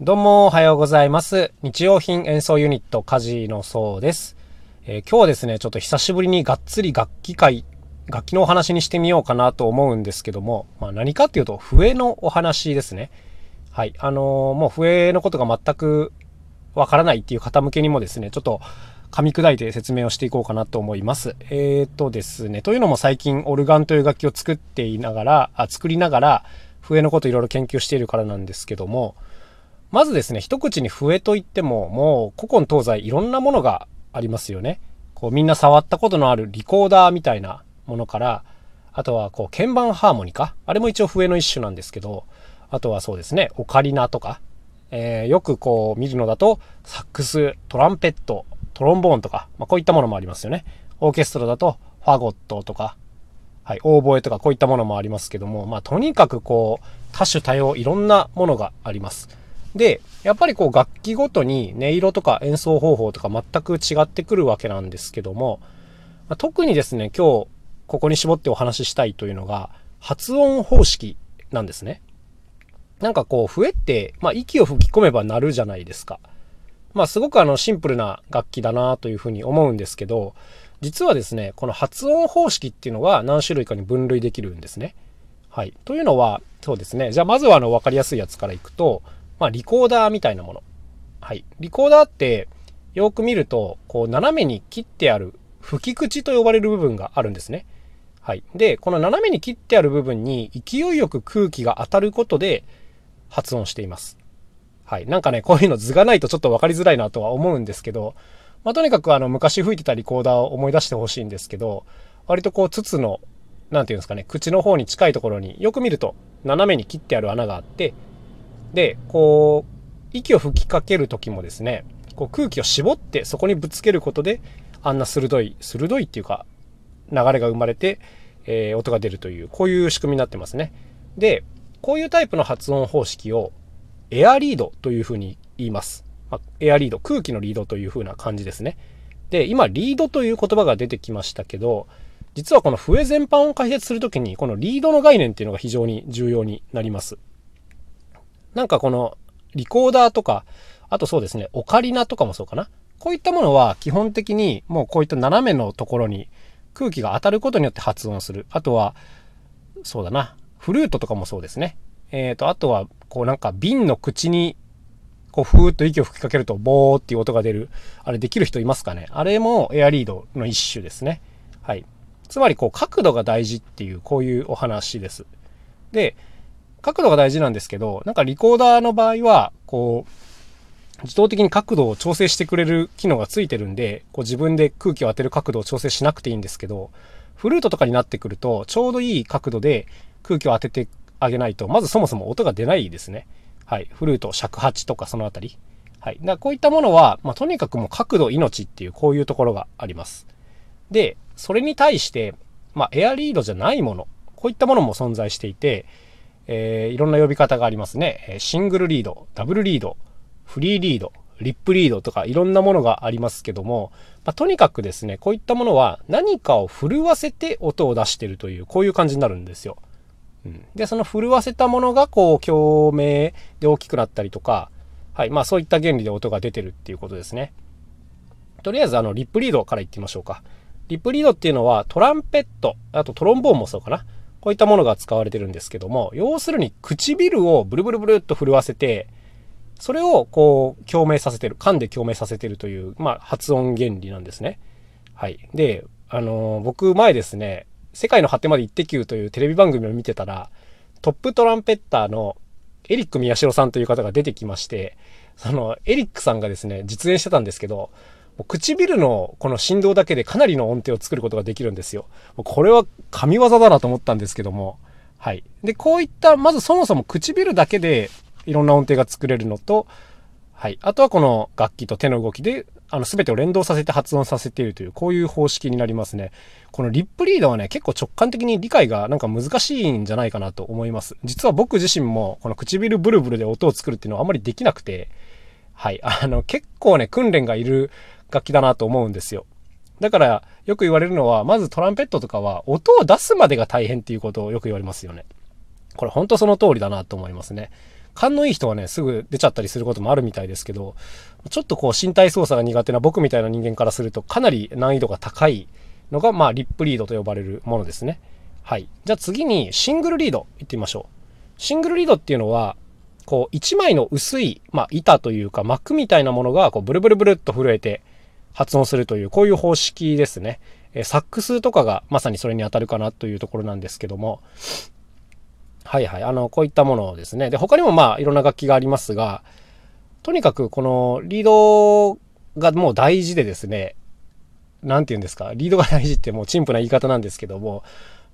どうもおはようございます。日用品演奏ユニットカジのそうです、えー今日はですね、ちょっと久しぶりにがっつり楽器会、楽器のお話にしてみようかなと思うんですけども、まあ何かっていうと笛のお話ですね。はい。あのーもう笛のことが全くわからないっていう方向けにもですね、ちょっと噛み砕いて説明をしていこうかなと思います。えーとですね、というのも最近オルガンという楽器を作っていながら、あ作りながら笛のこといろいろ研究しているからなんですけども、まずですね、一口に笛といっても、もう古今東西いろんなものがありますよね。こうみんな触ったことのあるリコーダーみたいなものから、あとはこう鍵盤ハーモニカ？あれも一応笛の一種なんですけど、あとはそうですね、オカリナとか、えーよくこう見るのだと、サックス、トランペット、トロンボーンとか、まあ、こういったものもありますよね。オーケストラだと、ファゴットとか、はい、オーボエとかこういったものもありますけども、まあ、とにかくこう、多種多様、いろんなものがあります。で、やっぱりこう楽器ごとに音色とか演奏方法とか全く違ってくるわけなんですけども、特にですね、今日ここに絞ってお話ししたいというのが、発音方式なんですね。なんかこう、笛って、まあ息を吹き込めば鳴るじゃないですか。まあすごくあのシンプルな楽器だなというふうに思うんですけど、実はですね、この発音方式っていうのが何種類かに分類できるんですね。はい。というのは、そうですね。じゃあまずはあの分かりやすいやつからいくと、まあリコーダーみたいなもの。はい。リコーダーってよく見ると、こう斜めに切ってある吹き口と呼ばれる部分があるんですね。はい。で、この斜めに切ってある部分に勢いよく空気が当たることで発音しています。はい。なんかね、こういうの図がないとちょっと分かりづらいなとは思うんですけど、まあ、とにかくあの、昔吹いてたリコーダーを思い出してほしいんですけど、割とこう、筒の、なんていうんですかね、口の方に近いところによく見ると、斜めに切ってある穴があって、で、こう、息を吹きかける時もですね、こう空気を絞ってそこにぶつけることで、あんな鋭い、鋭いっていうか、流れが生まれて、えー音が出るという、こういう仕組みになってますね。で、こういうタイプの発音方式を、エアリードというふうに言います。まあエアリード、空気のリードというふうな感じですね。で、今、リードという言葉が出てきましたけど、実はこの笛全般を解説するときに、このリードの概念っていうのが非常に重要になります。なんかこのリコーダーとか、あとそうですね、オカリナとかもそうかな。こういったものは基本的にもうこういった斜めのところに空気が当たることによって発音する。あとは、そうだな、フルートとかもそうですね。えっ、と、あとは、こうなんか瓶の口に、こうふーっと息を吹きかけるとボーっていう音が出る。あれできる人いますかねあれもエアリードの一種ですね。はい。つまりこう角度が大事っていうこういうお話です。で、角度が大事なんですけど、なんかリコーダーの場合は、こう、自動的に角度を調整してくれる機能がついてるんで、こう自分で空気を当てる角度を調整しなくていいんですけど、フルートとかになってくると、ちょうどいい角度で空気を当ててあげないと、まずそもそも音が出ないですね。はい。フルート、尺八とかそのあたり。はい。だからこういったものは、まあ、とにかくもう角度命っていうこういうところがあります。で、それに対して、まあ、エアリードじゃないもの、こういったものも存在していて、えーいろんな呼び方がありますね。シングルリード、ダブルリード、フリーリード、リップリードとかいろんなものがありますけども、まあ、とにかくですね、こういったものは何かを震わせて音を出してるという、こういう感じになるんですよ。うんで、その震わせたものがこう共鳴で大きくなったりとか、はい、まあそういった原理で音が出てるっていうことですね。とりあえずあのリップリードから言ってみましょうか。リップリードっていうのはトランペット、あとトロンボーンもそうかな。こういったものが使われてるんですけども、要するに唇をブルブルブルっと震わせて、それをこう共鳴させてる、噛んで共鳴させてるという、まあ発音原理なんですね。はい。で、あのー僕前ですね、世界の果てまで行ってきゅうというテレビ番組を見てたら、トップトランペッターのエリック宮代さんという方が出てきまして、そのエリックさんがですね、実演してたんですけど、唇のこの振動だけでかなりの音程を作ることができるんですよ。これは神業だなと思ったんですけども。はい。で、こういった、まずそもそも唇だけでいろんな音程が作れるのと、はい。あとはこの楽器と手の動きで、あの、すべてを連動させて発音させているという、こういう方式になりますね。このリップリードはね、結構直感的に理解がなんか難しいんじゃないかなと思います。実は僕自身も、この唇ブルブルで音を作るっていうのはあんまりできなくて、はい。あの、結構ね、訓練がいる楽器だなと思うんですよ。だから、よく言われるのは、まずトランペットとかは、音を出すまでが大変っていうことをよく言われますよね。これ本当その通りだなと思いますね。勘のいい人はね、すぐ出ちゃったりすることもあるみたいですけど、ちょっとこう身体操作が苦手な僕みたいな人間からするとかなり難易度が高いのが、まあ、リップリードと呼ばれるものですね。はい。じゃあ次にシングルリード行ってみましょう。シングルリードっていうのは、こう、一枚の薄い、まあ、板というか膜みたいなものが、こう、ブルブルブルっと震えて発音するという、こういう方式ですね。えサックスとかがまさにそれに当たるかなというところなんですけども、はいはい。あの、こういったものですね。で、他にもまあ、いろんな楽器がありますが、とにかくこのリードがもう大事でですね、なんて言うんですか、リードが大事ってもう陳腐な言い方なんですけども、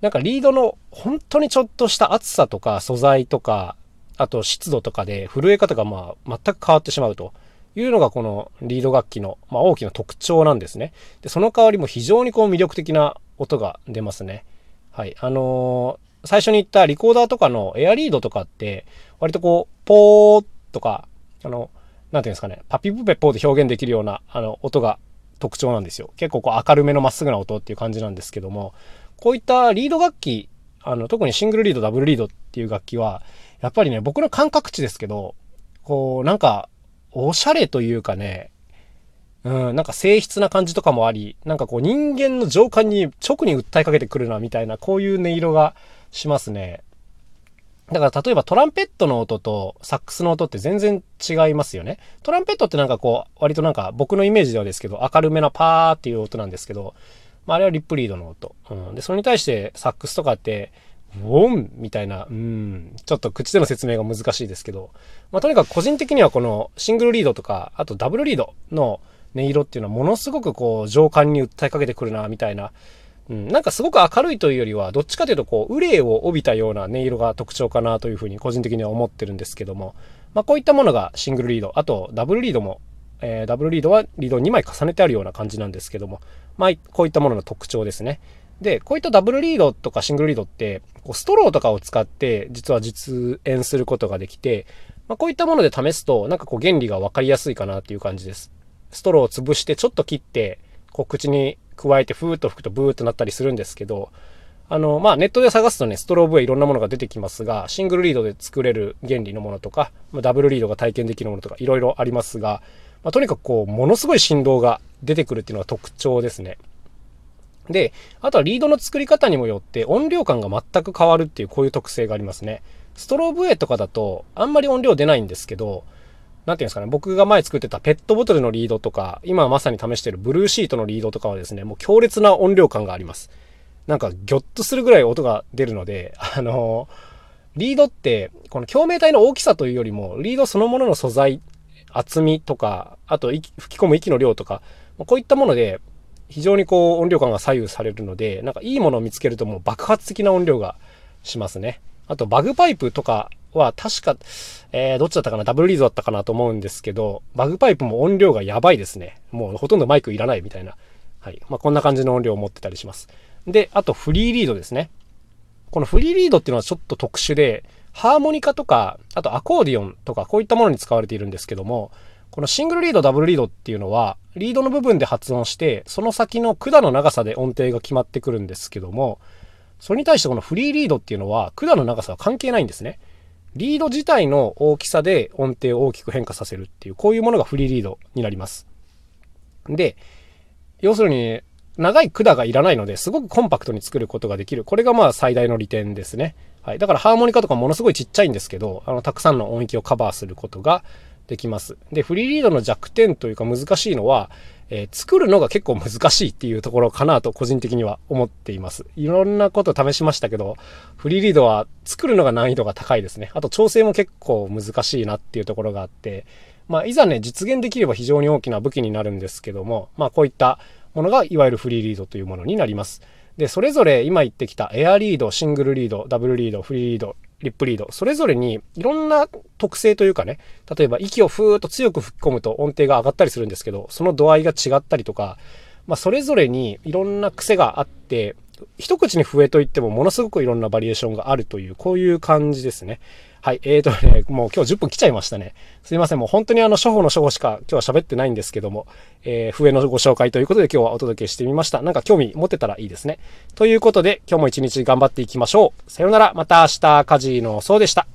なんかリードの本当にちょっとした厚さとか素材とか、あと湿度とかで震え方がまあ全く変わってしまうというのがこのリード楽器のまあ大きな特徴なんですね。で、その代わりも非常にこう魅力的な音が出ますね。はい。あのー、最初に言ったリコーダーとかのエアリードとかって割とこう、ポーとか、あの、なんていうんですかね、パピプペポーで表現できるようなあの音が特徴なんですよ。結構こう明るめのまっすぐな音っていう感じなんですけども、こういったリード楽器、あの、特にシングルリード、ダブルリードっていう楽器は、やっぱりね、僕の感覚値ですけど、こう、なんか、おしゃれというかね、うん、なんか静筆な感じとかもあり、なんかこう人間の情感に直に訴えかけてくるな、みたいな、こういう音色がしますね。だから例えばトランペットの音とサックスの音って全然違いますよね。トランペットってなんかこう、割となんか僕のイメージではですけど、明るめなパーっていう音なんですけど、まあ、あれはリップリードの音。うん。で、それに対してサックスとかって、ウォンみたいな、うん、ちょっと口での説明が難しいですけど、まあ、とにかく個人的にはこのシングルリードとか、あとダブルリードの音色っていうのはものすごくこう、情感に訴えかけてくるな、みたいな、うん、なんかすごく明るいというよりは、どっちかというとこう、憂いを帯びたような音色が特徴かなというふうに個人的には思ってるんですけども、まあ、こういったものがシングルリード、あとダブルリードもえー、ダブルリードはリード2枚重ねてあるような感じなんですけども、まあ、こういったものの特徴ですね。で、こういったダブルリードとかシングルリードって、こうストローとかを使って実は実演することができて、まあ、こういったもので試すと、なんかこう原理がわかりやすいかなっていう感じです。ストローを潰してちょっと切って、こう口に加えてふーっと吹くとブーっとなったりするんですけど、あの、まあ、ネットで探すとね、ストローブへいろんなものが出てきますが、シングルリードで作れる原理のものとか、ダブルリードが体験できるものとか、いろいろありますが、まあ、とにかくこう、ものすごい振動が出てくるっていうのが特徴ですね。で、あとはリードの作り方にもよって音量感が全く変わるっていうこういう特性がありますね。ストローブウェイとかだとあんまり音量出ないんですけど、なんていうんですかね、僕が前作ってたペットボトルのリードとか、今まさに試してるブルーシートのリードとかはですね、もう強烈な音量感があります。なんかギョッとするぐらい音が出るので、あのリードって、この共鳴体の大きさというよりも、リードそのものの素材厚みとか、あと吹き込む息の量とか、こういったもので非常にこう音量感が左右されるので、なんかいいものを見つけるともう爆発的な音量がしますね。あとバグパイプとかは確か、えー、どっちだったかな？ダブルリードだったかなと思うんですけど、バグパイプも音量がやばいですね。もうほとんどマイクいらないみたいな。はい。まあ、こんな感じの音量を持ってたりします。で、あとフリーリードですね。このフリーリードっていうのはちょっと特殊で、ハーモニカとか、あとアコーディオンとか、こういったものに使われているんですけども、このシングルリード、ダブルリードっていうのは、リードの部分で発音して、その先の管の長さで音程が決まってくるんですけども、それに対してこのフリーリードっていうのは、管の長さは関係ないんですね。リード自体の大きさで音程を大きく変化させるっていう、こういうものがフリーリードになります。で、要するに、長い管がいらないので、すごくコンパクトに作ることができる。これがまあ最大の利点ですね。はい。だからハーモニカとかものすごいちっちゃいんですけど、あの、たくさんの音域をカバーすることができます。で、フリーリードの弱点というか難しいのは、えー、作るのが結構難しいっていうところかなと個人的には思っています。いろんなこと試しましたけど、フリーリードは作るのが難易度が高いですね。あと調整も結構難しいなっていうところがあって、まあ、いざね、実現できれば非常に大きな武器になるんですけども、まあ、こういったものがいわゆるフリーリードというものになります。で、それぞれ今言ってきたエアリード、シングルリード、ダブルリード、フリーリード、リップリード、それぞれにいろんな特性というかね、例えば息をふーっと強く吹き込むと音程が上がったりするんですけど、その度合いが違ったりとか、まあ、それぞれにいろんな癖があって、一口に笛といってもものすごくいろんなバリエーションがあるという、こういう感じですね。はい。えーとね、もう今日10分来ちゃいましたね。すいません。もう本当にあの、初歩の初歩しか今日は喋ってないんですけども、えー、笛のご紹介ということで今日はお届けしてみました。なんか興味持ってたらいいですね。ということで、今日も一日頑張っていきましょう。さよなら。また明日、カジのそうでした。